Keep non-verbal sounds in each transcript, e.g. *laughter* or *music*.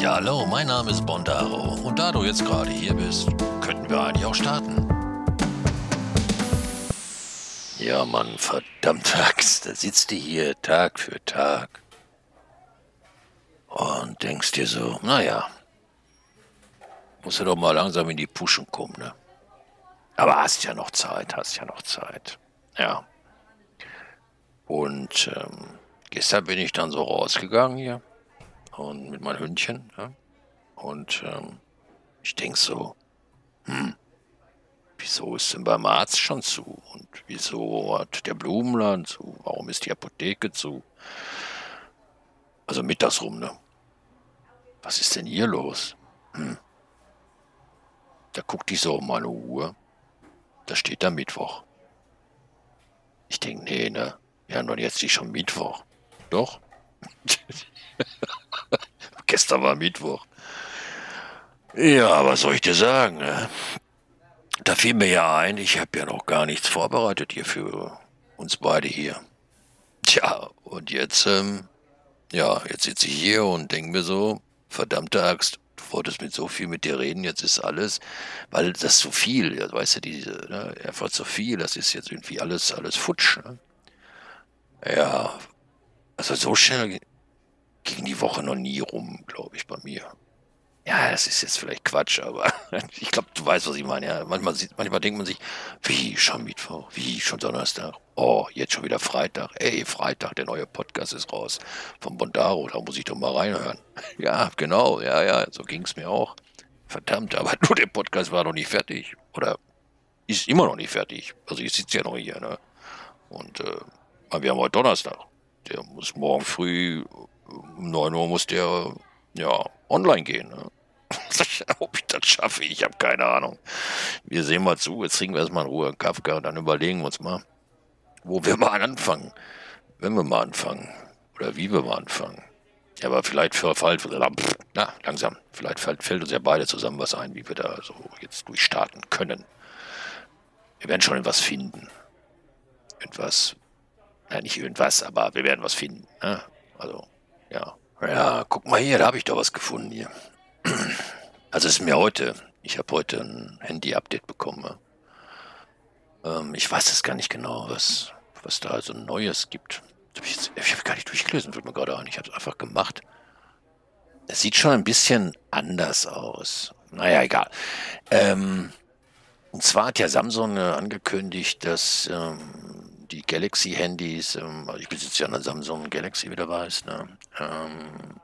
Ja, hallo, mein Name ist Bondaro und da du jetzt gerade hier bist, könnten wir eigentlich auch starten. Ja, Mann, verdammt *laughs* da sitzt du hier Tag für Tag und denkst dir so, naja, musst du doch mal langsam in die Puschen kommen, ne? Aber hast ja noch Zeit, hast ja noch Zeit. Ja. Und ähm, gestern bin ich dann so rausgegangen hier und mit meinem Hündchen. Ja? Und ähm, ich denke so, hm, wieso ist denn beim Arzt schon zu? Und wieso hat der Blumenladen zu? Warum ist die Apotheke zu? Also mittags rum, ne? Was ist denn hier los? Hm. Da guckte ich so um meine Uhr. Da steht da Mittwoch. Ich denke, nee, ne? Haben doch jetzt nicht schon Mittwoch. Doch. *laughs* Gestern war Mittwoch. Ja, was soll ich dir sagen? Ne? Da fiel mir ja ein, ich habe ja noch gar nichts vorbereitet hier für uns beide hier. Tja, und jetzt, ähm, ja, jetzt sitze ich hier und denke mir so, verdammte Axt, du wolltest mit so viel mit dir reden, jetzt ist alles, weil das so viel, ja, weißt du, diese, ne, einfach so viel, das ist jetzt irgendwie alles, alles futsch. Ne? Ja, also so schnell ging die Woche noch nie rum, glaube ich, bei mir. Ja, das ist jetzt vielleicht Quatsch, aber *laughs* ich glaube, du weißt, was ich meine. Ja, manchmal, manchmal denkt man sich, wie schon Mittwoch, wie schon Donnerstag, oh, jetzt schon wieder Freitag. Ey, Freitag, der neue Podcast ist raus vom Bondaro, da muss ich doch mal reinhören. *laughs* Ja, genau, ja, ja, so ging es mir auch. Verdammt, aber *laughs* nur der Podcast war noch nicht fertig. Oder ist immer noch nicht fertig. Also ich sitze ja noch hier, ne? Und äh, wir haben heute Donnerstag. Der muss morgen früh um 9 Uhr muss der ja online gehen. Ne? *laughs* Ob ich das schaffe, ich habe keine Ahnung. Wir sehen mal zu, jetzt trinken wir erstmal in Ruhe Kafka und dann überlegen wir uns mal, wo wir mal anfangen. Wenn wir mal anfangen. Oder wie wir mal anfangen. Ja, aber vielleicht verfällt, na, langsam, vielleicht fällt uns ja beide zusammen was ein, wie wir da so jetzt durchstarten können. Wir werden schon etwas finden. Etwas, na, nicht irgendwas, aber wir werden was finden. Ne? Also, ja. Ja, guck mal hier, da habe ich doch was gefunden hier. *clears throat* Also es ist mir heute, ich habe heute ein Handy-Update bekommen. Ähm, ich weiß es gar nicht genau, was, was da so Neues gibt. Ich, ich habe gar nicht durchgelesen, wird mir gerade an. Ich habe es einfach gemacht. Es sieht schon ein bisschen anders aus. Naja, egal. Ähm, und zwar hat ja Samsung äh, angekündigt, dass ähm, die Galaxy-Handys, ähm, also ich besitze ja eine Samsung Galaxy, wie du weißt, ne? ähm,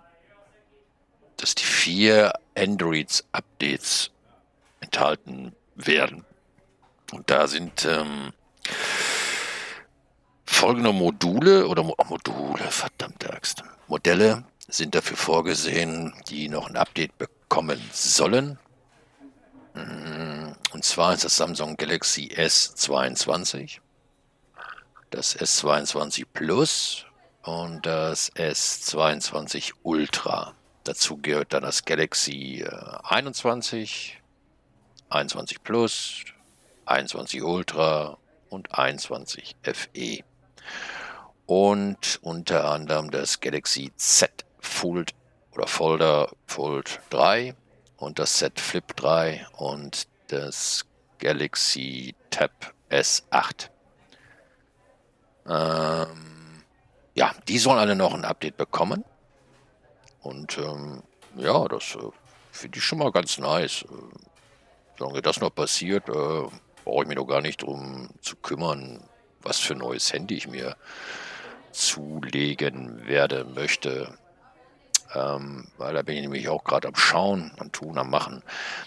dass die vier Androids-Updates enthalten werden. Und da sind ähm, folgende Module oder Mo Module, verdammte Axt, Modelle sind dafür vorgesehen, die noch ein Update bekommen sollen. Mm, und zwar ist das Samsung Galaxy S22, das S22 Plus und das S22 Ultra. Dazu gehört dann das Galaxy 21, äh, 21 Plus, 21 Ultra und 21 FE. Und unter anderem das Galaxy Z Fold oder Folder Fold 3 und das Z Flip 3 und das Galaxy Tab S8. Ähm, ja, die sollen alle noch ein Update bekommen. Und ähm, ja, das äh, finde ich schon mal ganz nice. Äh, solange das noch passiert, äh, brauche ich mich noch gar nicht drum zu kümmern, was für ein neues Handy ich mir zulegen werde, möchte. Ähm, weil da bin ich nämlich auch gerade am Schauen, am Tun, am Machen.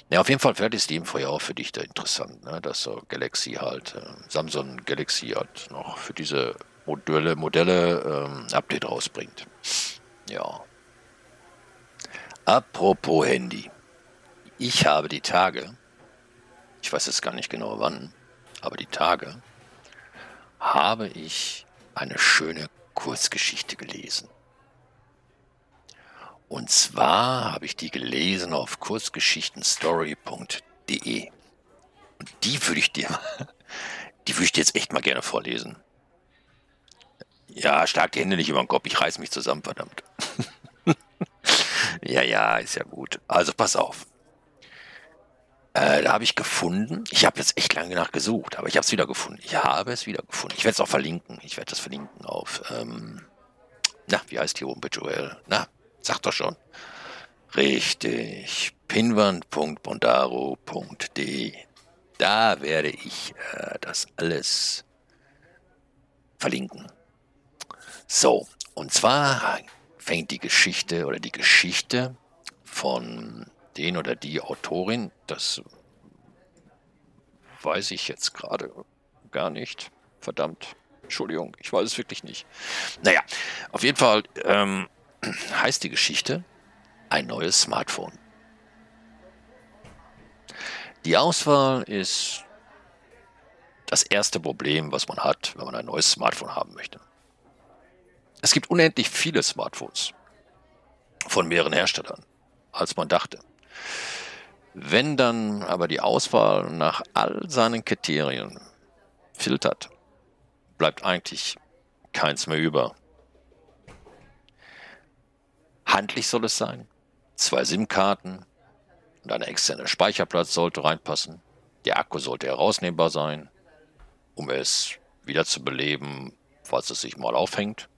Ja, auf jeden Fall wäre das Steam-Feuer auch für dich da interessant, ne? dass so Galaxy halt, äh, Samsung Galaxy halt noch für diese Modelle, Modelle ähm, Update rausbringt. Ja. Apropos Handy. Ich habe die Tage, ich weiß jetzt gar nicht genau wann, aber die Tage habe ich eine schöne Kurzgeschichte gelesen. Und zwar habe ich die gelesen auf kurzgeschichtenstory.de. Und die würde ich dir, *laughs* die würde ich dir jetzt echt mal gerne vorlesen. Ja, stark die Hände nicht über den Kopf, ich reiß mich zusammen, verdammt. *laughs* Ja, ja, ist ja gut. Also pass auf. Äh, da habe ich gefunden. Ich habe jetzt echt lange nachgesucht, aber ich habe es wieder gefunden. Ich habe es wieder gefunden. Ich werde es auch verlinken. Ich werde das verlinken auf. Ähm, na, wie heißt die Homepage Joel? Na, sag doch schon. Richtig. Pinwand.bondaro.de. Da werde ich äh, das alles verlinken. So, und zwar fängt die Geschichte oder die Geschichte von den oder die Autorin, das weiß ich jetzt gerade gar nicht. Verdammt. Entschuldigung, ich weiß es wirklich nicht. Naja, auf jeden Fall ähm, heißt die Geschichte ein neues Smartphone. Die Auswahl ist das erste Problem, was man hat, wenn man ein neues Smartphone haben möchte. Es gibt unendlich viele Smartphones von mehreren Herstellern, als man dachte. Wenn dann aber die Auswahl nach all seinen Kriterien filtert, bleibt eigentlich keins mehr über. Handlich soll es sein. Zwei SIM-Karten und ein externer Speicherplatz sollte reinpassen. Der Akku sollte herausnehmbar sein, um es wieder zu beleben, falls es sich mal aufhängt.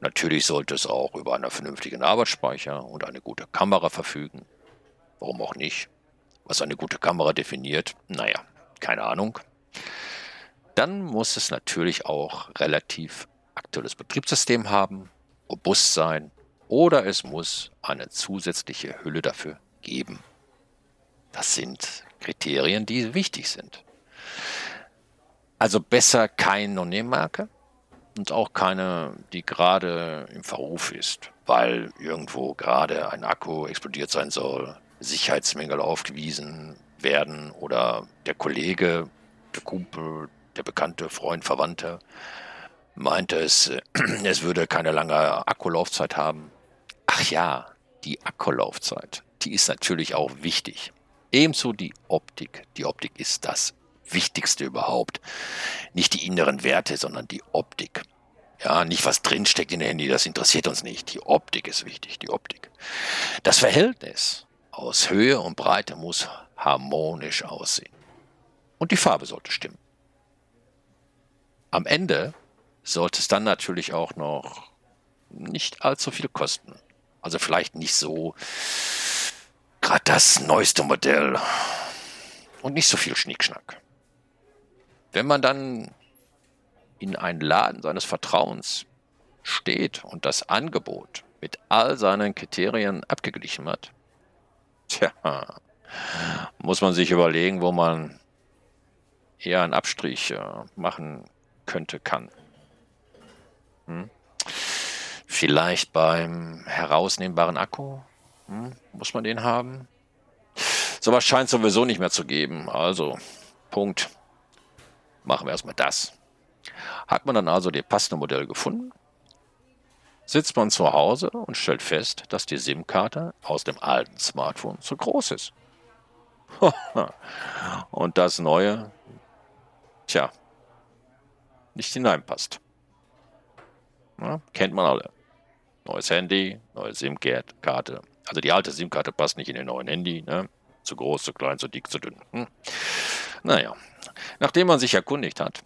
Natürlich sollte es auch über einen vernünftigen Arbeitsspeicher und eine gute Kamera verfügen. Warum auch nicht? Was eine gute Kamera definiert? Naja, keine Ahnung. Dann muss es natürlich auch relativ aktuelles Betriebssystem haben, robust sein oder es muss eine zusätzliche Hülle dafür geben. Das sind Kriterien, die wichtig sind. Also besser kein No-Name-Marke und auch keine, die gerade im Verruf ist, weil irgendwo gerade ein Akku explodiert sein soll, Sicherheitsmängel aufgewiesen werden oder der Kollege, der Kumpel, der bekannte Freund, Verwandte meinte es, *clears throat* es würde keine lange Akkulaufzeit haben. Ach ja, die Akkulaufzeit, die ist natürlich auch wichtig. Ebenso die Optik. Die Optik ist das Wichtigste überhaupt. Nicht die inneren Werte, sondern die Optik. Ja, nicht was drinsteckt in der Handy, das interessiert uns nicht. Die Optik ist wichtig, die Optik. Das Verhältnis aus Höhe und Breite muss harmonisch aussehen. Und die Farbe sollte stimmen. Am Ende sollte es dann natürlich auch noch nicht allzu viel kosten. Also vielleicht nicht so gerade das neueste Modell und nicht so viel Schnickschnack. Wenn man dann in einen Laden seines Vertrauens steht und das Angebot mit all seinen Kriterien abgeglichen hat, tja, muss man sich überlegen, wo man eher einen Abstrich äh, machen könnte, kann. Hm? Vielleicht beim herausnehmbaren Akku? Hm? Muss man den haben? Sowas scheint sowieso nicht mehr zu geben. Also, Punkt. Machen wir erstmal das. Hat man dann also das passende Modell gefunden, sitzt man zu Hause und stellt fest, dass die SIM-Karte aus dem alten Smartphone zu groß ist. *laughs* und das neue, tja, nicht hineinpasst. Ja, kennt man alle. Neues Handy, neue SIM-Karte. Also die alte SIM-Karte passt nicht in den neuen Handy. Ne? Zu groß, zu klein, zu dick, zu dünn. Hm. Naja, nachdem man sich erkundigt hat,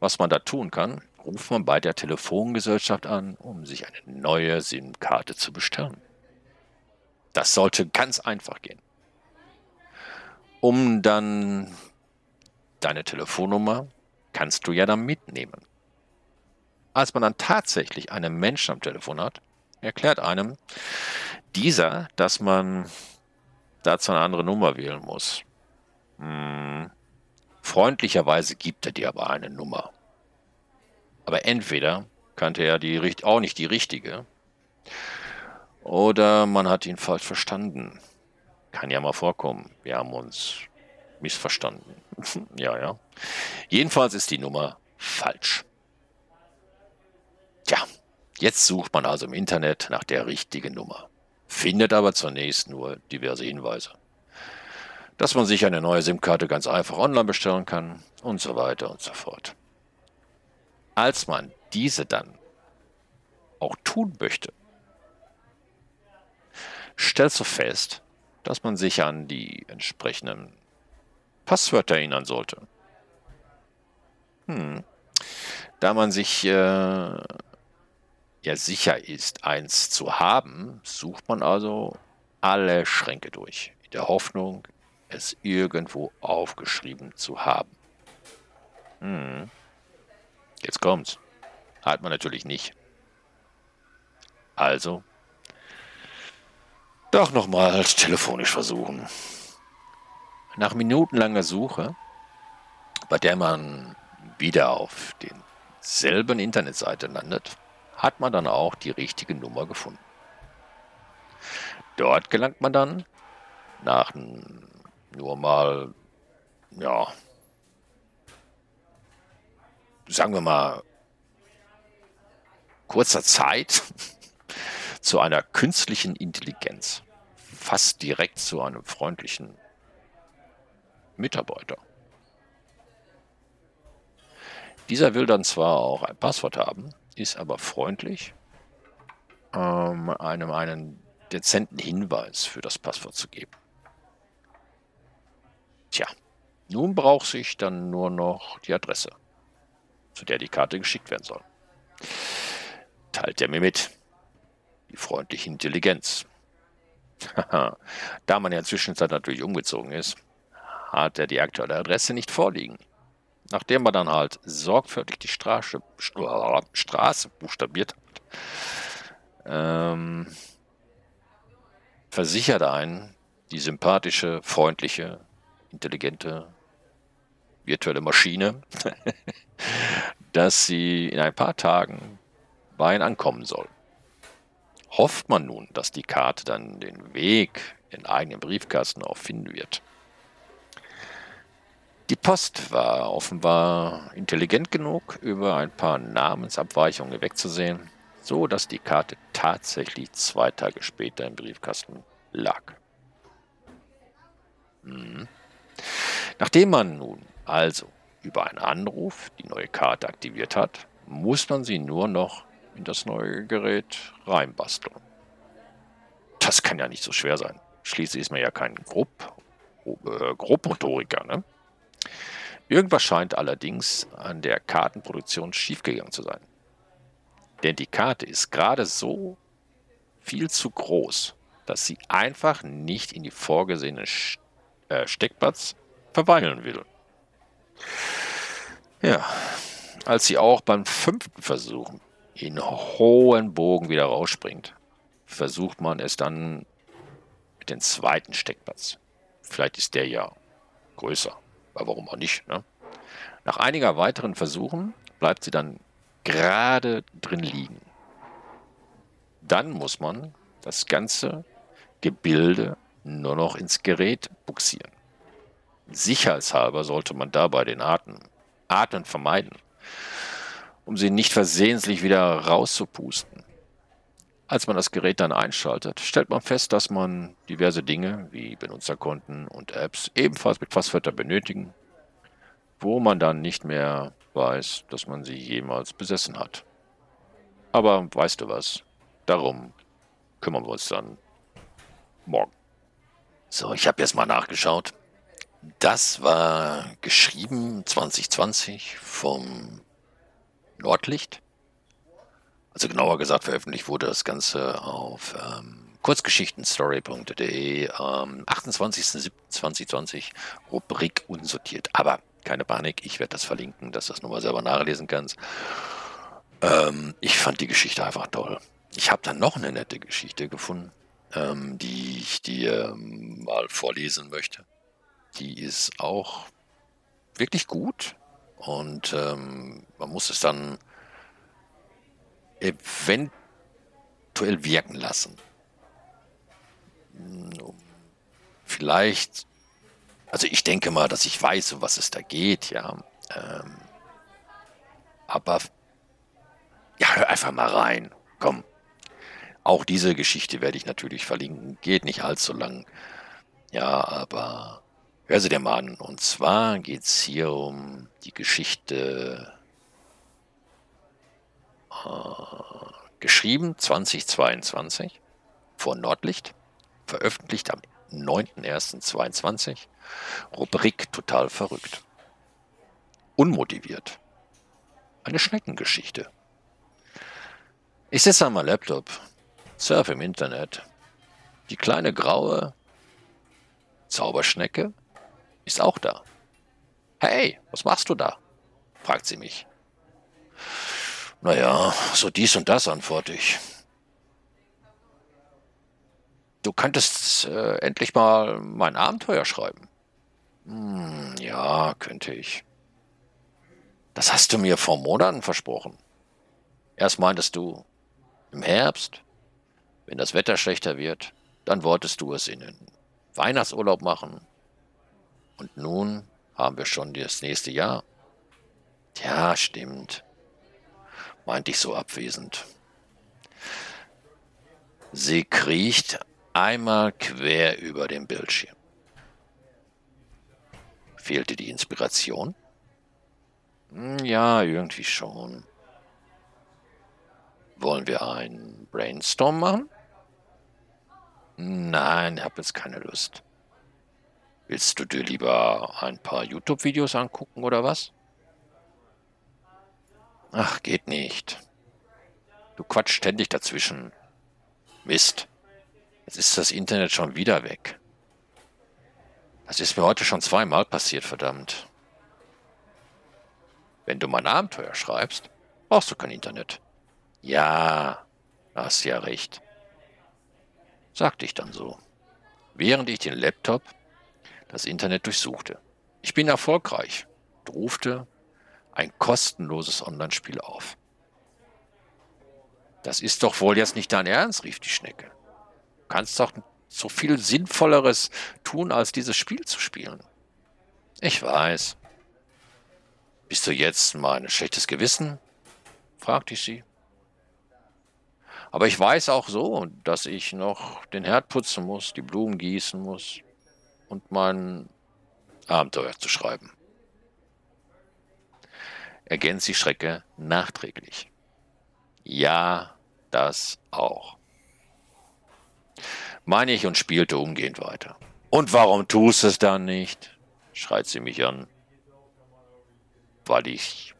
was man da tun kann, ruft man bei der Telefongesellschaft an, um sich eine neue SIM-Karte zu bestellen. Das sollte ganz einfach gehen. Um dann deine Telefonnummer kannst du ja dann mitnehmen. Als man dann tatsächlich einen Menschen am Telefon hat, erklärt einem dieser, dass man dazu eine andere Nummer wählen muss. Hm. Freundlicherweise gibt er dir aber eine Nummer. Aber entweder kannte er die, auch nicht die richtige, oder man hat ihn falsch verstanden. Kann ja mal vorkommen. Wir haben uns missverstanden. *laughs* ja, ja. Jedenfalls ist die Nummer falsch. Jetzt sucht man also im Internet nach der richtigen Nummer, findet aber zunächst nur diverse Hinweise. Dass man sich eine neue SIM-Karte ganz einfach online bestellen kann und so weiter und so fort. Als man diese dann auch tun möchte, stellst du fest, dass man sich an die entsprechenden Passwörter erinnern sollte. Hm. Da man sich äh, ja sicher ist, eins zu haben, sucht man also alle Schränke durch, in der Hoffnung, es irgendwo aufgeschrieben zu haben. Hm. Jetzt kommt's. Hat man natürlich nicht. Also, doch nochmal telefonisch versuchen. Nach minutenlanger Suche, bei der man wieder auf denselben Internetseite landet, hat man dann auch die richtige Nummer gefunden. Dort gelangt man dann nach nur mal, ja, sagen wir mal, kurzer Zeit *laughs* zu einer künstlichen Intelligenz, fast direkt zu einem freundlichen Mitarbeiter. Dieser will dann zwar auch ein Passwort haben, ist aber freundlich, ähm, einem einen dezenten Hinweis für das Passwort zu geben. Tja, nun braucht sich dann nur noch die Adresse, zu der die Karte geschickt werden soll. Teilt er mir mit. Die freundliche Intelligenz. *laughs* da man ja inzwischen natürlich umgezogen ist, hat er die aktuelle Adresse nicht vorliegen. Nachdem man dann halt sorgfältig die Straße, Straße buchstabiert hat, ähm, versichert einen die sympathische, freundliche, intelligente virtuelle Maschine, *laughs* dass sie in ein paar Tagen bei Ihnen ankommen soll. Hofft man nun, dass die Karte dann den Weg in eigenen Briefkasten auch finden wird. Die Post war offenbar intelligent genug, über ein paar Namensabweichungen wegzusehen, so dass die Karte tatsächlich zwei Tage später im Briefkasten lag. Hm. Nachdem man nun also über einen Anruf die neue Karte aktiviert hat, muss man sie nur noch in das neue Gerät reinbasteln. Das kann ja nicht so schwer sein. Schließlich ist man ja kein Grupp, äh, Grobmotoriker. Ne? Irgendwas scheint allerdings an der Kartenproduktion schiefgegangen zu sein. Denn die Karte ist gerade so viel zu groß, dass sie einfach nicht in die vorgesehenen äh, Steckplatz verweilen will. Ja, als sie auch beim fünften Versuch in hohen Bogen wieder rausspringt, versucht man es dann mit dem zweiten Steckplatz. Vielleicht ist der ja größer, aber warum auch nicht. Ne? Nach einiger weiteren Versuchen bleibt sie dann gerade drin liegen. Dann muss man das ganze Gebilde nur noch ins Gerät buxieren. Sicherheitshalber sollte man dabei den Atem, Atmen vermeiden, um sie nicht versehentlich wieder rauszupusten. Als man das Gerät dann einschaltet, stellt man fest, dass man diverse Dinge wie Benutzerkonten und Apps ebenfalls mit Passwörtern benötigen, wo man dann nicht mehr weiß, dass man sie jemals besessen hat. Aber weißt du was? Darum kümmern wir uns dann morgen. So, ich habe jetzt mal nachgeschaut. Das war geschrieben 2020 vom Nordlicht. Also genauer gesagt, veröffentlicht wurde das Ganze auf ähm, kurzgeschichtenstory.de am 28.07.2020, Rubrik unsortiert. Aber keine Panik, ich werde das verlinken, dass du das nochmal selber nachlesen kannst. Ähm, ich fand die Geschichte einfach toll. Ich habe dann noch eine nette Geschichte gefunden, ähm, die ich dir ähm, mal vorlesen möchte. Die ist auch wirklich gut und ähm, man muss es dann eventuell wirken lassen. Hm, vielleicht, also ich denke mal, dass ich weiß, um was es da geht, ja. Ähm, aber ja, hör einfach mal rein. Komm. Auch diese Geschichte werde ich natürlich verlinken. Geht nicht allzu lang. Ja, aber hör sie dir mal an. Und zwar geht es hier um die Geschichte geschrieben 2022 vor Nordlicht veröffentlicht am 9.01.22. Rubrik total verrückt. Unmotiviert. Eine Schneckengeschichte. Ich sitze an meinem Laptop, surf im Internet. Die kleine graue Zauberschnecke ist auch da. Hey, was machst du da? fragt sie mich. Naja, so dies und das antworte ich. Du könntest äh, endlich mal mein Abenteuer schreiben. Hm, ja, könnte ich. Das hast du mir vor Monaten versprochen. Erst meintest du, im Herbst, wenn das Wetter schlechter wird, dann wolltest du es in den Weihnachtsurlaub machen. Und nun haben wir schon das nächste Jahr. Ja, stimmt, meinte ich so abwesend. Sie kriecht einmal quer über den Bildschirm. Fehlte die Inspiration? Hm, ja, irgendwie schon. Wollen wir einen Brainstorm machen? Nein, ich habe jetzt keine Lust. Willst du dir lieber ein paar YouTube-Videos angucken oder was? Ach, geht nicht. Du quatschst ständig dazwischen. Mist. Jetzt ist das Internet schon wieder weg. Das ist mir heute schon zweimal passiert, verdammt. Wenn du mein Abenteuer schreibst, brauchst du kein Internet. Ja, hast ja recht. Sagte ich dann so, während ich den Laptop das Internet durchsuchte. Ich bin erfolgreich, rufte ein kostenloses Online-Spiel auf. Das ist doch wohl jetzt nicht dein Ernst, rief die Schnecke. Du kannst doch so viel Sinnvolleres tun, als dieses Spiel zu spielen. Ich weiß. Bist du jetzt mein schlechtes Gewissen? fragte ich sie. Aber ich weiß auch so, dass ich noch den Herd putzen muss, die Blumen gießen muss und mein Abenteuer zu schreiben. Ergänzt die Schrecke nachträglich. Ja, das auch. Meine ich und spielte umgehend weiter. Und warum tust du es dann nicht? schreit sie mich an. Weil ich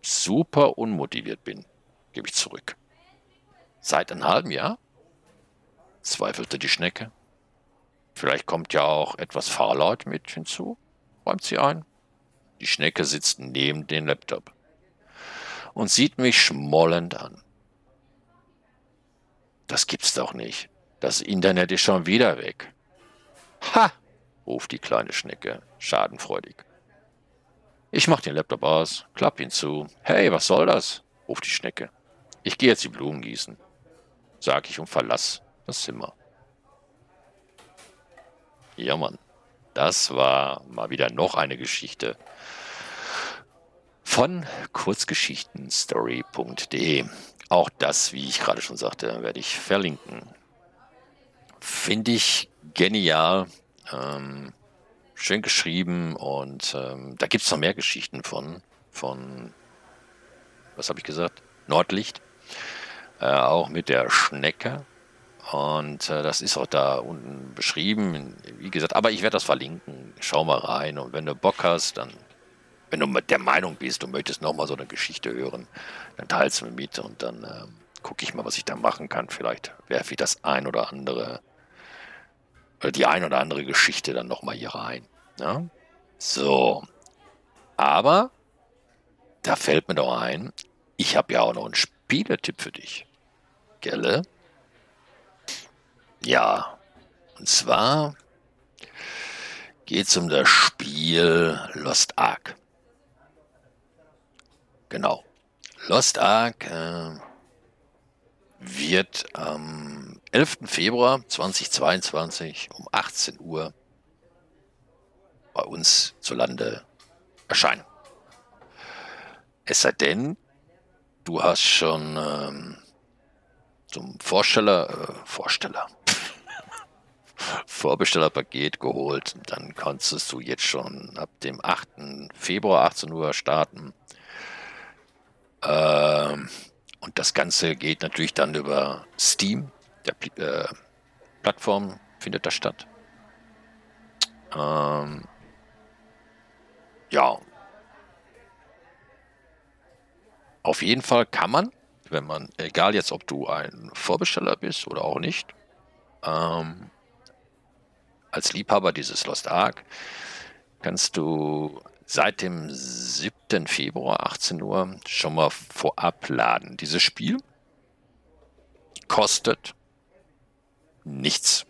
super unmotiviert bin, gebe ich zurück. Seit einem halben Jahr? zweifelte die Schnecke. Vielleicht kommt ja auch etwas Fahrlaut mit hinzu, räumt sie ein. Die Schnecke sitzt neben dem Laptop und sieht mich schmollend an. Das gibt's doch nicht. Das Internet ist schon wieder weg. Ha! ruft die kleine Schnecke schadenfreudig. Ich mach den Laptop aus, klapp ihn zu. Hey, was soll das? ruft die Schnecke. Ich gehe jetzt die Blumen gießen sag ich und verlass das Zimmer. Ja, Mann. Das war mal wieder noch eine Geschichte von kurzgeschichtenstory.de. Auch das, wie ich gerade schon sagte, werde ich verlinken. Finde ich genial. Ähm, schön geschrieben und ähm, da gibt es noch mehr Geschichten von, von, was habe ich gesagt? Nordlicht äh, auch mit der Schnecke. Und äh, das ist auch da unten beschrieben. Wie gesagt, aber ich werde das verlinken. Schau mal rein. Und wenn du Bock hast, dann, wenn du mit der Meinung bist, du möchtest nochmal so eine Geschichte hören, dann teilst du mir mit und dann äh, gucke ich mal, was ich da machen kann. Vielleicht werfe ich das ein oder andere, oder die ein oder andere Geschichte dann nochmal hier rein. Ja? So. Aber da fällt mir doch ein, ich habe ja auch noch einen Spieletipp für dich. Gelle? Ja, und zwar geht es um das Spiel Lost Ark. Genau. Lost Ark äh, wird am 11. Februar 2022 um 18 Uhr bei uns zu Lande erscheinen. Es sei denn, du hast schon ähm, zum Vorsteller, äh, Vorsteller, Vorbestellerpaket geholt. Dann kannst du jetzt schon ab dem 8. Februar 18 Uhr starten. Ähm, und das Ganze geht natürlich dann über Steam. Der, äh, Plattformen findet das statt. Ähm, ja. Auf jeden Fall kann man, wenn man, egal jetzt, ob du ein Vorbesteller bist oder auch nicht, ähm, als Liebhaber dieses Lost Ark, kannst du seit dem 7. Februar 18 Uhr schon mal vorab laden. Dieses Spiel kostet nichts.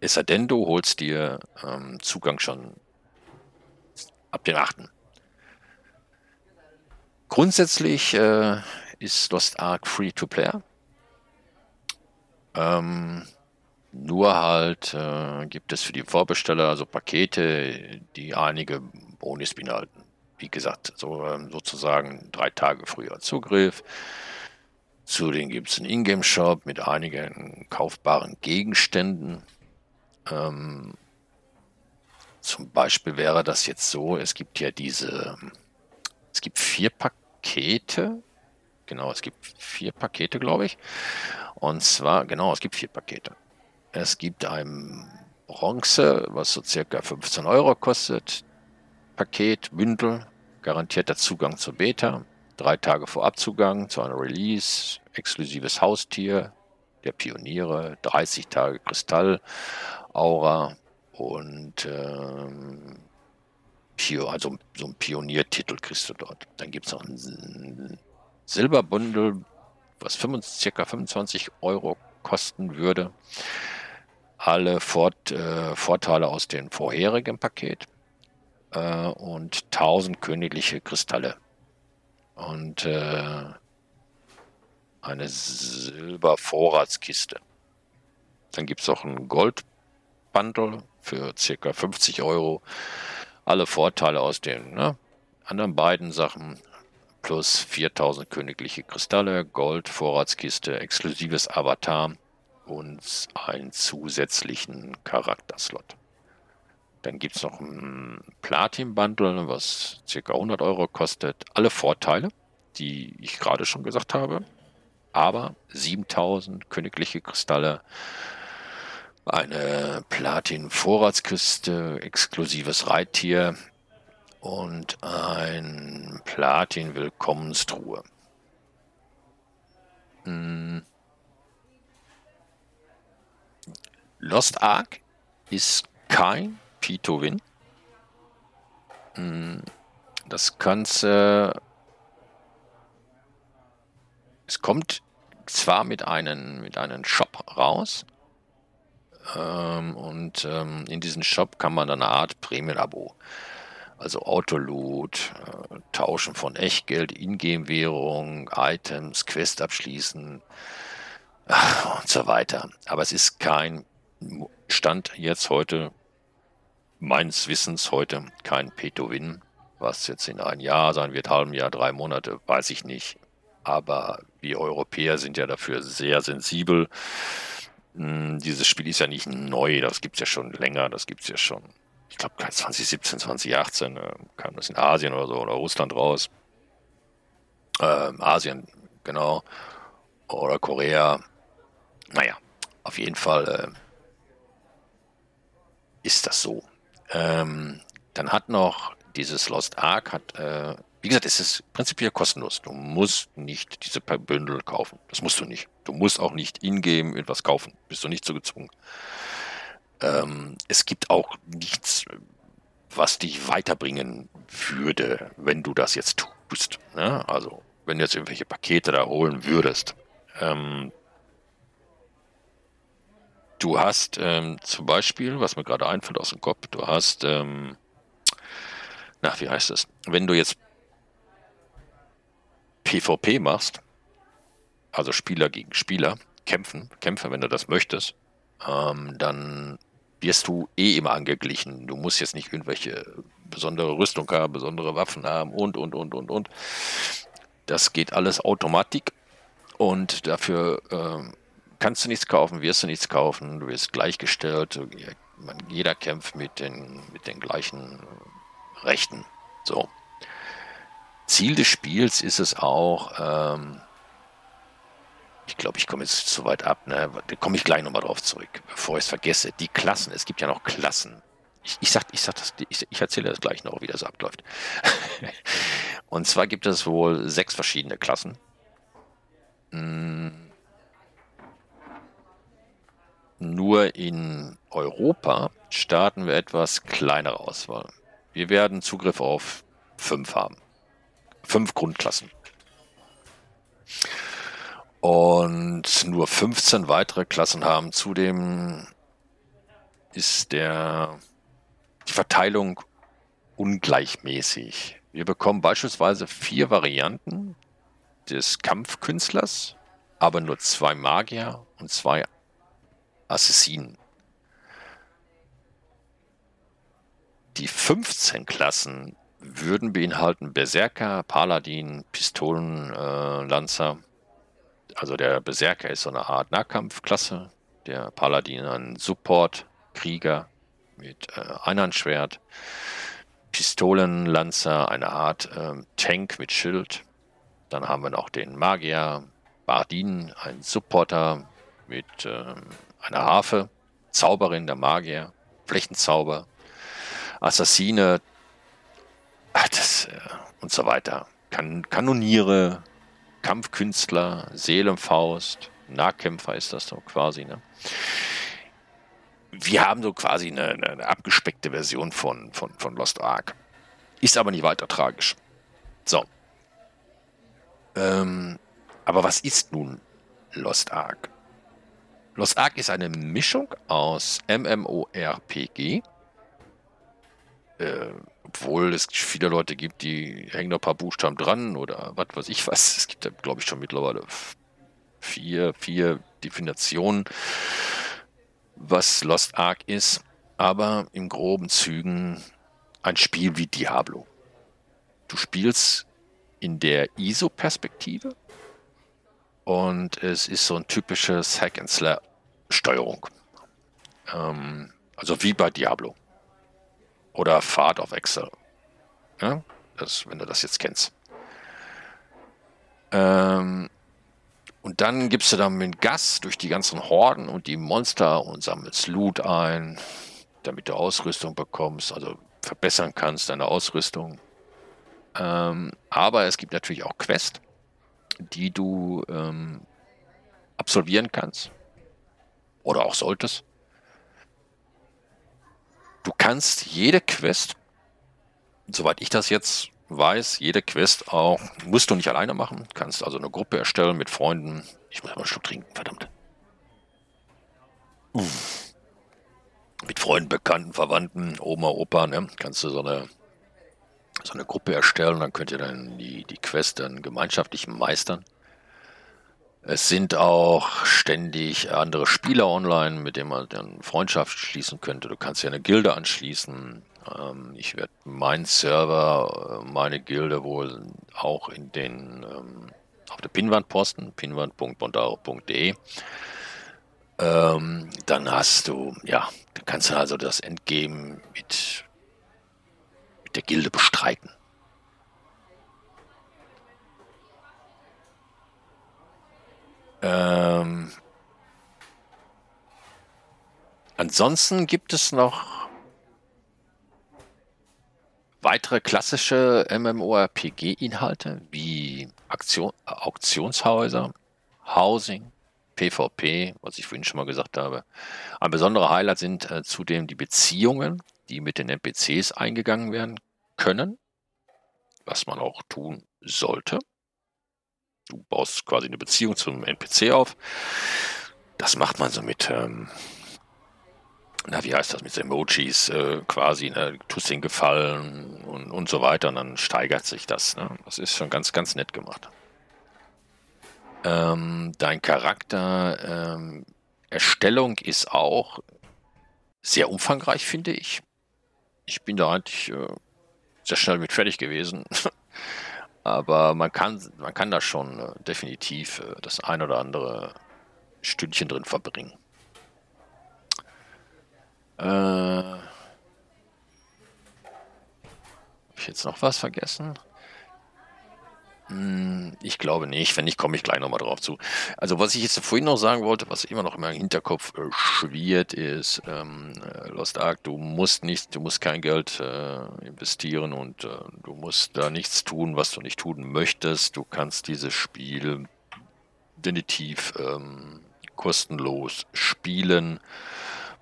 Es sei denn, du holst dir ähm, Zugang schon ab dem 8. Grundsätzlich äh, ist Lost Ark free to play. Ähm, nur halt äh, gibt es für die Vorbesteller also Pakete, die einige Bonis beinhalten. Wie gesagt, so, ähm, sozusagen drei Tage früher Zugriff. Zudem gibt es einen Ingame-Shop mit einigen kaufbaren Gegenständen. Ähm, zum Beispiel wäre das jetzt so, es gibt ja diese, es gibt vier Pakete. Genau, es gibt vier Pakete, glaube ich. Und zwar, genau, es gibt vier Pakete. Es gibt ein Bronze, was so circa 15 Euro kostet. Paket, Bündel, garantierter Zugang zur Beta, drei Tage vor Abzugang zu einer Release, exklusives Haustier der Pioniere, 30 Tage Kristall, Aura und ähm, Pio, also so ein Pioniertitel kriegst du dort. Dann gibt es noch ein Silberbundel, was 25, ca. 25 Euro kosten würde alle Fort, äh, Vorteile aus dem vorherigen Paket äh, und 1000 königliche Kristalle. Und äh, eine Silbervorratskiste. Dann gibt es auch ein Goldbundle für ca. 50 Euro. Alle Vorteile aus den ne, anderen beiden Sachen plus 4000 königliche Kristalle, Gold, Vorratskiste, exklusives Avatar und einen zusätzlichen Charakterslot. Dann gibt es noch ein Platin-Bundle, was ca. 100 Euro kostet. Alle Vorteile, die ich gerade schon gesagt habe. Aber 7000 königliche Kristalle, eine Platin-Vorratskiste, exklusives Reittier und ein Platin-Willkommenstruhe. Hm. Lost Ark ist kein P2Win. Hm, das Ganze. Es kommt zwar mit einem, mit einem Shop raus. Ähm, und ähm, in diesem Shop kann man dann eine Art Prämien-Abo. Also Autoloot, äh, Tauschen von Echtgeld, Ingame-Währung, Items, Quest abschließen äh, und so weiter. Aber es ist kein Stand jetzt heute, meines Wissens heute, kein Pay-to-Win. Was jetzt in ein Jahr sein wird, halben Jahr, drei Monate, weiß ich nicht. Aber wir Europäer sind ja dafür sehr sensibel. Hm, dieses Spiel ist ja nicht neu, das gibt es ja schon länger, das gibt es ja schon, ich glaube 2017, 2018 äh, kam das in Asien oder so oder Russland raus. Ähm, Asien, genau. Oder Korea. Naja, auf jeden Fall äh, ist das so. Ähm, dann hat noch dieses Lost Ark, hat, äh, wie gesagt, es ist prinzipiell kostenlos. Du musst nicht diese Bündel kaufen. Das musst du nicht. Du musst auch nicht ingame etwas kaufen. Bist du nicht so gezwungen. Ähm, es gibt auch nichts, was dich weiterbringen würde, wenn du das jetzt tust. Ne? Also, wenn du jetzt irgendwelche Pakete da holen würdest. Ähm, Du hast ähm, zum Beispiel, was mir gerade einfällt aus dem Kopf, du hast, ähm, na, wie heißt das? Wenn du jetzt PvP machst, also Spieler gegen Spieler, kämpfen, kämpfen, wenn du das möchtest, ähm, dann wirst du eh immer angeglichen. Du musst jetzt nicht irgendwelche besondere Rüstung haben, besondere Waffen haben und, und, und, und, und. Das geht alles automatisch und dafür ähm, kannst du nichts kaufen, wirst du nichts kaufen, du wirst gleichgestellt, jeder kämpft mit den, mit den gleichen Rechten. So. Ziel des Spiels ist es auch, ähm, ich glaube, ich komme jetzt zu weit ab, ne? Da komme ich gleich nochmal drauf zurück, bevor ich es vergesse. Die Klassen, es gibt ja noch Klassen. Ich, ich sag, ich sag das, ich, ich erzähle das gleich noch, wie das abläuft. *laughs* Und zwar gibt es wohl sechs verschiedene Klassen. Hm. Nur in Europa starten wir etwas kleinere Auswahl. Wir werden Zugriff auf fünf haben. Fünf Grundklassen. Und nur 15 weitere Klassen haben. Zudem ist der, die Verteilung ungleichmäßig. Wir bekommen beispielsweise vier Varianten des Kampfkünstlers, aber nur zwei Magier und zwei Assassinen. Die 15 Klassen würden beinhalten Berserker, Paladin, Pistolenlanzer. Äh, also der Berserker ist so eine Art Nahkampfklasse, der Paladin ein Support, Krieger mit äh, Einhandschwert, Pistolenlanzer eine Art äh, Tank mit Schild. Dann haben wir noch den Magier, Bardin, ein Supporter mit äh, einer Harfe, Zauberin der Magier, Flächenzauber, Assassine, das, äh, und so weiter. Kan Kanoniere, Kampfkünstler, Seelenfaust, Nahkämpfer ist das so quasi. Ne? Wir haben so quasi eine, eine abgespeckte Version von, von, von Lost Ark. Ist aber nicht weiter tragisch. So. Ähm, aber was ist nun Lost Ark? Lost Ark ist eine Mischung aus MMORPG, äh, obwohl es viele Leute gibt, die hängen noch ein paar Buchstaben dran oder was weiß ich was. Es gibt da, glaube ich, schon mittlerweile vier, vier Definitionen, was Lost Ark ist. Aber im groben Zügen ein Spiel wie Diablo. Du spielst in der ISO-Perspektive und es ist so ein typisches Hack-and-Slap-Steuerung. Ähm, also wie bei Diablo oder Fahrt auf Excel. Ja, das, wenn du das jetzt kennst. Ähm, und dann gibst du dann mit Gas durch die ganzen Horden und die Monster und sammelst Loot ein, damit du Ausrüstung bekommst, also verbessern kannst deine Ausrüstung. Ähm, aber es gibt natürlich auch Quests, die du ähm, absolvieren kannst oder auch solltest. Du kannst jede Quest, soweit ich das jetzt weiß, jede Quest auch, musst du nicht alleine machen. Kannst also eine Gruppe erstellen mit Freunden. Ich muss mal einen Schluck trinken, verdammt. Mit Freunden, Bekannten, Verwandten, Oma, Opa, ne? Kannst du so eine, so eine Gruppe erstellen, dann könnt ihr dann die, die Quest dann gemeinschaftlich meistern. Es sind auch ständig andere Spieler online, mit denen man dann Freundschaft schließen könnte. Du kannst ja eine Gilde anschließen. Ähm, ich werde meinen Server, äh, meine Gilde wohl auch in den ähm, auf der Pinwand posten, pinwand.bondaro.de. Ähm, dann hast du, ja, dann kannst du also das Endgame mit, mit der Gilde bestreiten. Ähm, ansonsten gibt es noch weitere klassische MMORPG-Inhalte wie Aktion, Auktionshäuser, Housing, PvP, was ich vorhin schon mal gesagt habe. Ein besonderer Highlight sind äh, zudem die Beziehungen, die mit den NPCs eingegangen werden können, was man auch tun sollte. Du baust quasi eine Beziehung zum NPC auf. Das macht man so mit, ähm, na, wie heißt das, mit Emojis äh, quasi, ne, tust den Gefallen und, und so weiter und dann steigert sich das. Ne? Das ist schon ganz, ganz nett gemacht. Ähm, dein Charakter ähm, Erstellung ist auch sehr umfangreich, finde ich. Ich bin da eigentlich äh, sehr schnell mit fertig gewesen. *laughs* Aber man kann, man kann da schon äh, definitiv äh, das ein oder andere Stündchen drin verbringen. Äh, Habe ich jetzt noch was vergessen? Hm, ich glaube nicht. Wenn nicht, komme ich gleich nochmal drauf zu. Also, was ich jetzt vorhin noch sagen wollte, was immer noch in meinem Hinterkopf äh, schwirrt, ist, ähm, äh, Lost Ark, du musst nicht, du musst kein Geld äh, investieren und äh, du musst da nichts tun, was du nicht tun möchtest. Du kannst dieses Spiel definitiv ähm, kostenlos spielen,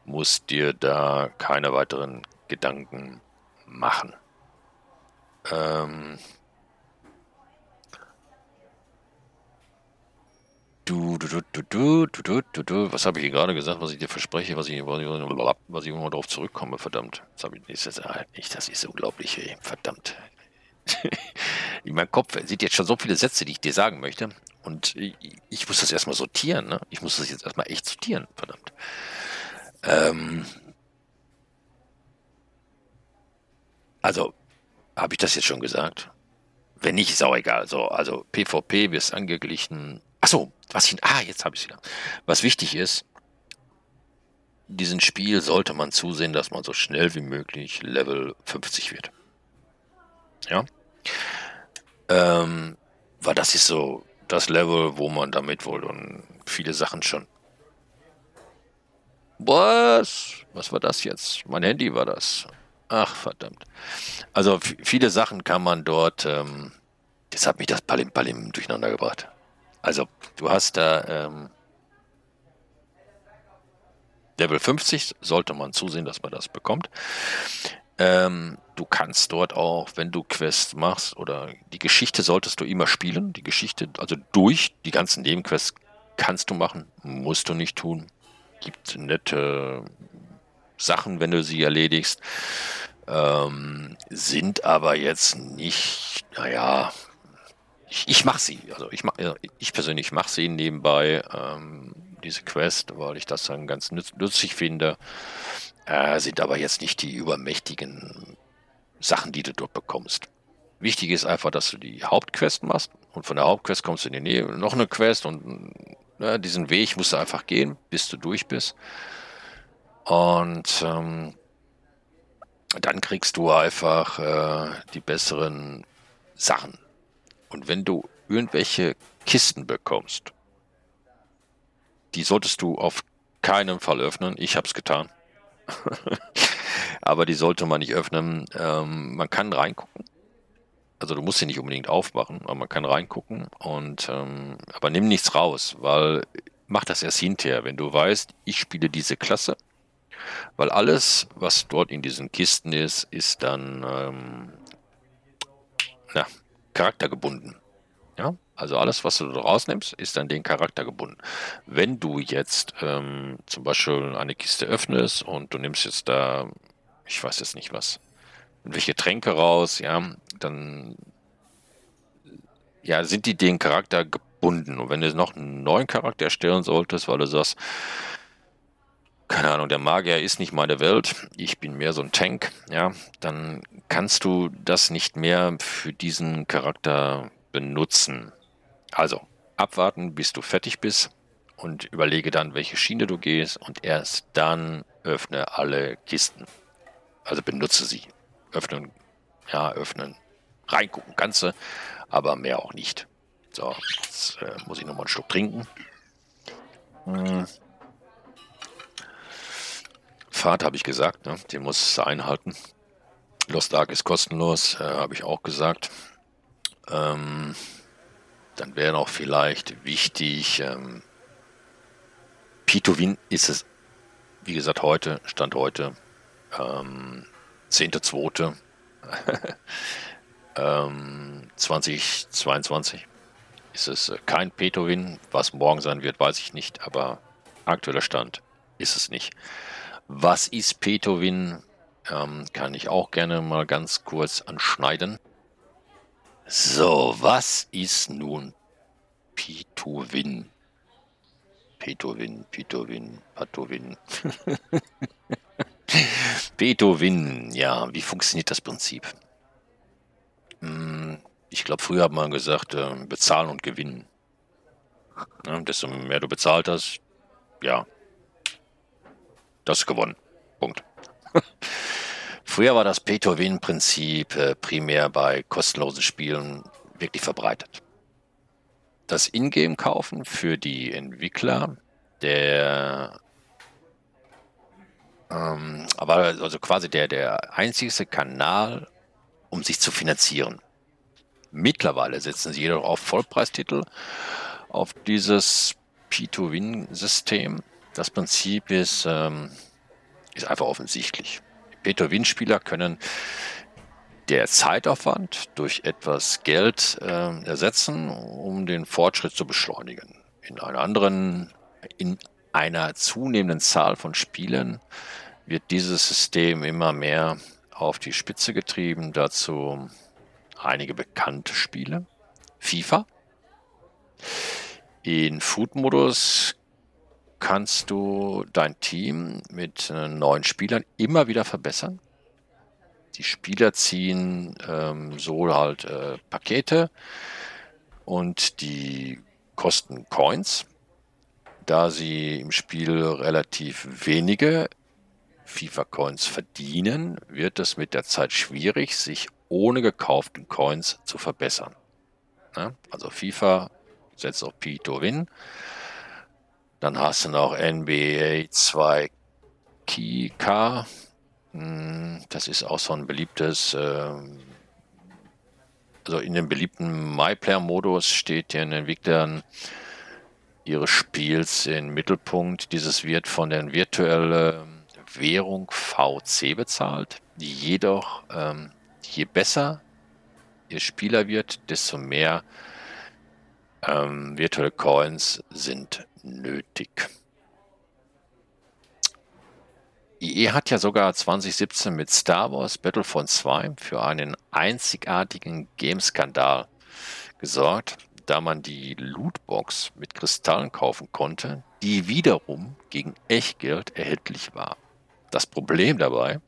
musst dir da keine weiteren Gedanken machen. Ähm, Du, du, du, du, du, du, du, du, Was habe ich hier gerade gesagt, was ich dir verspreche, was ich, was ich immer darauf zurückkomme, verdammt. Das habe ich nicht, das, nicht, das ist unglaublich, ey. verdammt. *laughs* In meinem Kopf sieht jetzt schon so viele Sätze, die ich dir sagen möchte. Und ich, ich muss das erstmal sortieren, ne? Ich muss das jetzt erstmal echt sortieren, verdammt. Ähm, also, habe ich das jetzt schon gesagt? Wenn nicht, ist auch egal. So, also PvP wirst angeglichen, Achso, was ich. Ah, jetzt habe ich es wieder. Was wichtig ist, diesen Spiel sollte man zusehen, dass man so schnell wie möglich Level 50 wird. Ja. Ähm, weil das ist so das Level, wo man damit wohl und viele Sachen schon. Was? Was war das jetzt? Mein Handy war das. Ach, verdammt. Also viele Sachen kann man dort. Ähm, jetzt hat mich das Palim Palim durcheinander gebracht. Also, du hast da ähm, Level 50, sollte man zusehen, dass man das bekommt. Ähm, du kannst dort auch, wenn du Quests machst, oder die Geschichte solltest du immer spielen. Die Geschichte, also durch die ganzen Nebenquests kannst du machen, musst du nicht tun. Gibt nette Sachen, wenn du sie erledigst. Ähm, sind aber jetzt nicht, naja, ich, ich mache sie. Also ich, mach, ich persönlich mache sie nebenbei, ähm, diese Quest, weil ich das dann ganz nütz, nützlich finde. Äh, sind aber jetzt nicht die übermächtigen Sachen, die du dort bekommst. Wichtig ist einfach, dass du die Hauptquest machst und von der Hauptquest kommst du in die Nähe noch eine Quest und ja, diesen Weg musst du einfach gehen, bis du durch bist. Und ähm, dann kriegst du einfach äh, die besseren Sachen. Und wenn du irgendwelche Kisten bekommst, die solltest du auf keinen Fall öffnen. Ich habe es getan. *laughs* aber die sollte man nicht öffnen. Ähm, man kann reingucken. Also du musst sie nicht unbedingt aufmachen, aber man kann reingucken. Und ähm, aber nimm nichts raus, weil mach das erst hinterher, wenn du weißt, ich spiele diese Klasse. Weil alles, was dort in diesen Kisten ist, ist dann ähm, na, charaktergebunden. Ja, also alles, was du rausnimmst, ist an den Charakter gebunden. Wenn du jetzt ähm, zum Beispiel eine Kiste öffnest und du nimmst jetzt da, ich weiß jetzt nicht was, welche Tränke raus, ja, dann ja, sind die den Charakter gebunden. Und wenn du noch einen neuen Charakter erstellen solltest, weil du sagst, keine Ahnung, der Magier ist nicht meine Welt, ich bin mehr so ein Tank, ja, dann kannst du das nicht mehr für diesen Charakter benutzen. Also abwarten, bis du fertig bist und überlege dann, welche Schiene du gehst und erst dann öffne alle Kisten. Also benutze sie. Öffnen, ja, öffnen, reingucken ganze, aber mehr auch nicht. So, jetzt äh, muss ich nochmal einen Schluck trinken. Hm. Fahrt habe ich gesagt, ne? den muss einhalten. Lost Ark ist kostenlos, äh, habe ich auch gesagt. Ähm, dann wäre noch vielleicht wichtig, ähm, Pitowin ist es, wie gesagt, heute, Stand heute, ähm, 10.2. *laughs* ähm, 2022 ist es äh, kein Petowin. Was morgen sein wird, weiß ich nicht, aber aktueller Stand ist es nicht. Was ist Petowin? Ähm, kann ich auch gerne mal ganz kurz anschneiden. So, was ist nun Pitowin? Petowin, Pitowin, Patowin. *laughs* Petowin, ja, wie funktioniert das Prinzip? Hm, ich glaube, früher hat man gesagt, äh, bezahlen und gewinnen. Ja, desto mehr du bezahlt hast, ja, das ist gewonnen. Punkt. *laughs* Früher war das Pay-to-Win-Prinzip äh, primär bei kostenlosen Spielen wirklich verbreitet. das Ingame kaufen für die Entwickler, der ähm, aber also quasi der, der einzigste Kanal, um sich zu finanzieren. Mittlerweile setzen sie jedoch auf Vollpreistitel, auf dieses P2Win-System. Das Prinzip ist, ähm, ist einfach offensichtlich. Pay-to-Win-Spieler können der Zeitaufwand durch etwas Geld äh, ersetzen, um den Fortschritt zu beschleunigen. In einer anderen, in einer zunehmenden Zahl von Spielen wird dieses System immer mehr auf die Spitze getrieben. Dazu einige bekannte Spiele. FIFA. In Food-Modus kannst du dein Team mit äh, neuen Spielern immer wieder verbessern. Die Spieler ziehen ähm, so halt äh, Pakete und die kosten Coins. Da sie im Spiel relativ wenige FIFA-Coins verdienen, wird es mit der Zeit schwierig, sich ohne gekauften Coins zu verbessern. Ja, also FIFA setzt auf P2Win. Dann hast du noch NBA 2 K. Hm, das ist auch so ein beliebtes, ähm, also in dem beliebten MyPlayer-Modus steht den Entwicklern ihres Spiels im Mittelpunkt. Dieses wird von der virtuellen Währung VC bezahlt, die jedoch, ähm, je besser ihr Spieler wird, desto mehr ähm, virtuelle Coins sind nötig. EA hat ja sogar 2017 mit Star Wars Battlefront 2 für einen einzigartigen Gameskandal gesorgt, da man die Lootbox mit Kristallen kaufen konnte, die wiederum gegen Echtgeld erhältlich war. Das Problem dabei,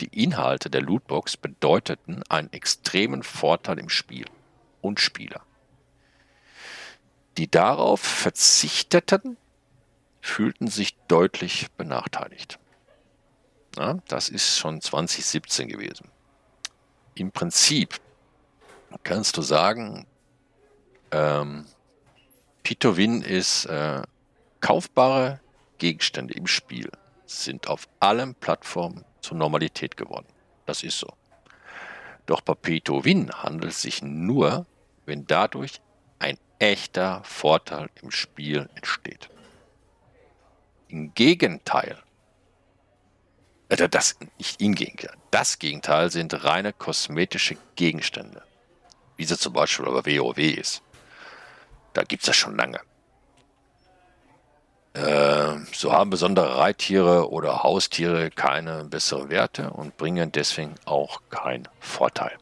die Inhalte der Lootbox bedeuteten einen extremen Vorteil im Spiel und Spieler. Die darauf verzichteten, fühlten sich deutlich benachteiligt. Ja, das ist schon 2017 gewesen. Im Prinzip kannst du sagen, ähm, Pitowin ist äh, kaufbare Gegenstände im Spiel sind auf allen Plattformen zur Normalität geworden. Das ist so. Doch bei Pay-to-Win handelt es sich nur, wenn dadurch echter Vorteil im Spiel entsteht. Im Gegenteil, äh, das nicht im Gegenteil, das Gegenteil sind reine kosmetische Gegenstände, wie sie zum Beispiel bei WoW ist. Da gibt es das schon lange. Äh, so haben besondere Reittiere oder Haustiere keine besseren Werte und bringen deswegen auch keinen Vorteil.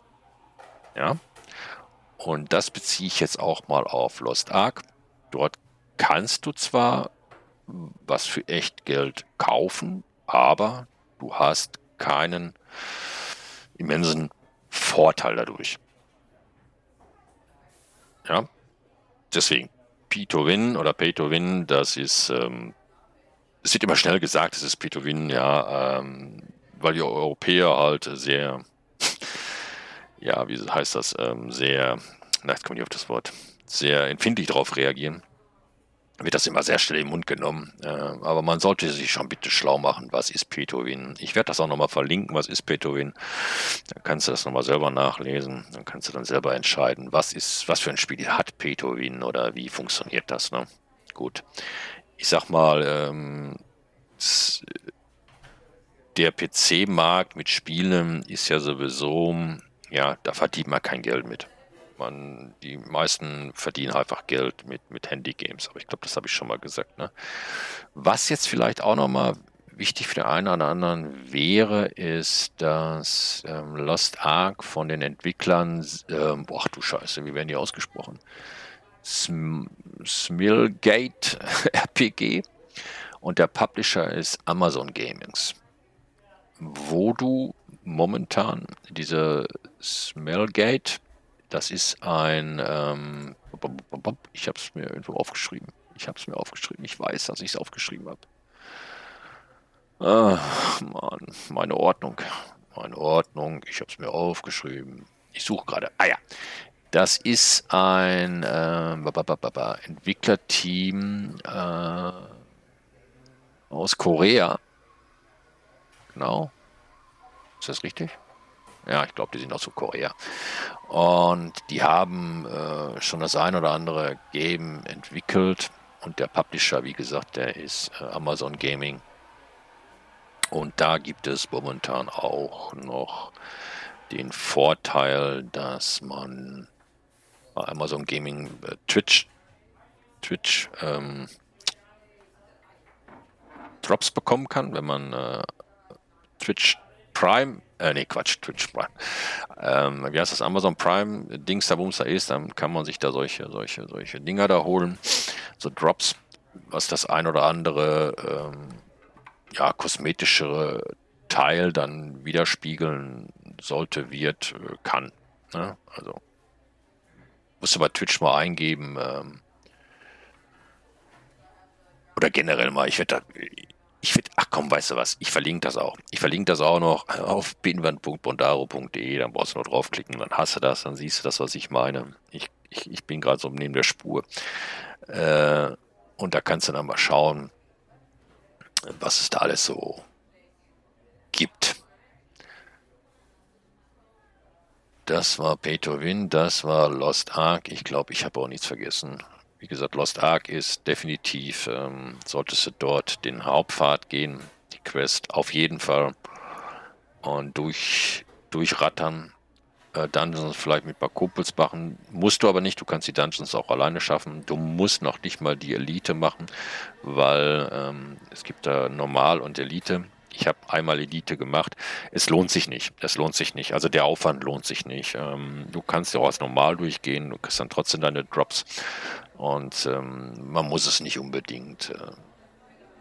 Ja? Und das beziehe ich jetzt auch mal auf Lost Ark. Dort kannst du zwar was für echt Geld kaufen, aber du hast keinen immensen Vorteil dadurch. Ja, deswegen P2Win oder Pay-to-Win, das ist, ähm, es wird immer schnell gesagt, es ist Pay-to-Win, ja, ähm, weil die Europäer halt sehr, ja, wie heißt das, ähm, sehr, na, jetzt komme ich auf das Wort, sehr empfindlich darauf reagieren wird das immer sehr schnell im Mund genommen. Äh, aber man sollte sich schon bitte schlau machen, was ist Petowin. Ich werde das auch nochmal verlinken, was ist Petowin. Dann kannst du das nochmal selber nachlesen. Dann kannst du dann selber entscheiden, was ist, was für ein Spiel hat Petowin oder wie funktioniert das. Ne? Gut. Ich sag mal, ähm, der PC-Markt mit Spielen ist ja sowieso, ja, da verdient man kein Geld mit man, die meisten verdienen einfach Geld mit, mit Handy-Games. Aber ich glaube, das habe ich schon mal gesagt. Ne? Was jetzt vielleicht auch nochmal wichtig für den einen oder anderen wäre, ist, dass ähm, Lost Ark von den Entwicklern, ähm, boah du Scheiße, wie werden die ausgesprochen? Sm Smilgate *laughs* RPG und der Publisher ist Amazon Gamings. Wo du momentan diese Smellgate das ist ein, ähm, ich habe es mir irgendwo aufgeschrieben. Ich habe es mir aufgeschrieben. Ich weiß, dass ich es aufgeschrieben habe. Ach, Mann, meine Ordnung. Meine Ordnung. Ich habe es mir aufgeschrieben. Ich suche gerade. Ah ja. Das ist ein äh, Entwicklerteam äh, aus Korea. Genau. Ist das richtig? Ja, ich glaube, die sind aus Korea. Und die haben äh, schon das ein oder andere Game entwickelt. Und der Publisher, wie gesagt, der ist äh, Amazon Gaming. Und da gibt es momentan auch noch den Vorteil, dass man bei Amazon Gaming äh, Twitch, Twitch ähm, Drops bekommen kann, wenn man äh, Twitch Prime, äh, nee, Quatsch, Twitch Prime. Ähm, wie heißt das? Amazon Prime Dings da Bumster ist, dann kann man sich da solche, solche, solche Dinger da holen. So Drops, was das ein oder andere ähm, ja, kosmetischere Teil dann widerspiegeln sollte, wird, äh, kann. Ne? Also musst du bei Twitch mal eingeben. Ähm, oder generell mal, ich werde da, ich würde, ach komm, weißt du was, ich verlinke das auch. Ich verlinke das auch noch auf pinwand.bondaro.de, dann brauchst du nur draufklicken, dann hast du das, dann siehst du das, was ich meine. Ich, ich, ich bin gerade so neben der Spur. Äh, und da kannst du dann mal schauen, was es da alles so gibt. Das war to Win, das war Lost Ark. Ich glaube, ich habe auch nichts vergessen. Wie gesagt, Lost Ark ist definitiv, ähm, solltest du dort den Hauptpfad gehen, die Quest auf jeden Fall. Und durch, durchrattern, äh, Dungeons vielleicht mit ein paar Kumpels machen. Musst du aber nicht, du kannst die Dungeons auch alleine schaffen. Du musst noch nicht mal die Elite machen, weil ähm, es gibt da Normal und Elite. Ich habe einmal Elite gemacht. Es lohnt sich nicht. Es lohnt sich nicht. Also der Aufwand lohnt sich nicht. Ähm, du kannst ja auch als normal durchgehen. Du kriegst dann trotzdem deine Drops. Und ähm, man muss es nicht unbedingt äh,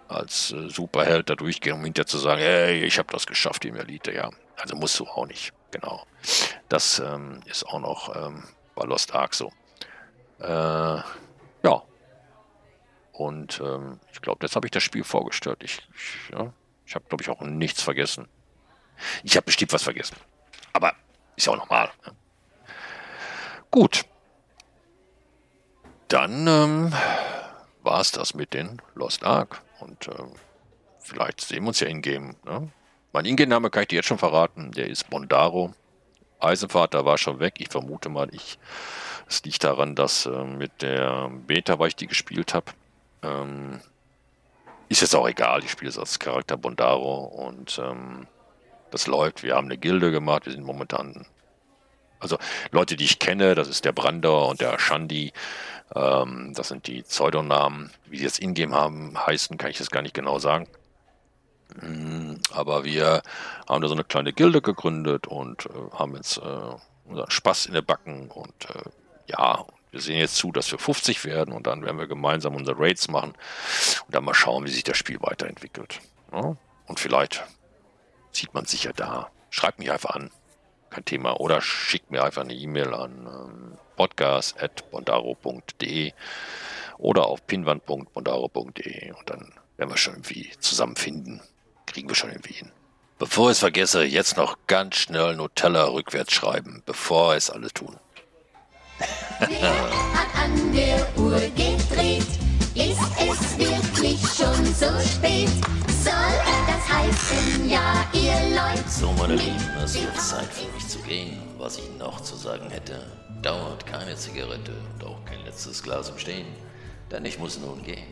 als äh, Superheld da durchgehen, um hinterher zu sagen, hey, ich habe das geschafft im Elite. Ja, also musst du auch nicht. Genau. Das ähm, ist auch noch ähm, bei Lost Ark so. Äh, ja. Und ähm, ich glaube, jetzt habe ich das Spiel vorgestellt. Ich, ich, ja, ich habe, glaube ich, auch nichts vergessen. Ich habe bestimmt was vergessen. Aber ist ja auch normal. Ne? Gut. Dann ähm, war es das mit den Lost Ark. Und ähm, vielleicht sehen wir uns ja in-game. Ne? Mein Ingame-Name kann ich dir jetzt schon verraten. Der ist Bondaro. Eisenvater war schon weg. Ich vermute mal, ich. Es liegt daran, dass äh, mit der Beta, weil ich die gespielt habe, ähm, ist jetzt auch egal. Ich spiele es als Charakter Bondaro und ähm, das läuft. Wir haben eine Gilde gemacht. Wir sind momentan, also Leute, die ich kenne, das ist der Brander und der Shandi. Ähm, das sind die Pseudonamen. Wie sie jetzt Ingame haben, heißen, kann ich das gar nicht genau sagen. Mm, aber wir haben da so eine kleine Gilde gegründet und äh, haben jetzt äh, unseren Spaß in der Backen und äh, ja, wir sehen jetzt zu, dass wir 50 werden und dann werden wir gemeinsam unsere Raids machen und dann mal schauen, wie sich das Spiel weiterentwickelt. Ja? Und vielleicht sieht man sich ja da. Schreibt mich einfach an, kein Thema. Oder schickt mir einfach eine E-Mail an ähm, podcast.bondaro.de oder auf pinwand.bondaro.de und dann werden wir schon irgendwie zusammenfinden. Kriegen wir schon irgendwie hin. Bevor ich es vergesse, jetzt noch ganz schnell Nutella rückwärts schreiben, bevor es alle tun. Wer hat an der Uhr gedreht? Ist es wirklich schon so spät? Soll das heißen, ja, ihr Leute? So, meine Lieben, es wird Zeit für mich zu gehen. Was ich noch zu sagen hätte, dauert keine Zigarette und auch kein letztes Glas im Stehen, denn ich muss nun gehen.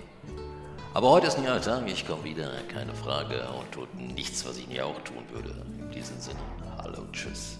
Aber heute ist ein neuer Tag, ich komme wieder, keine Frage, und tut nichts, was ich nie auch tun würde. In diesem Sinne, hallo, tschüss.